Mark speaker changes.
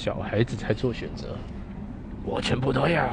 Speaker 1: 小孩子才做选择。我全部都要。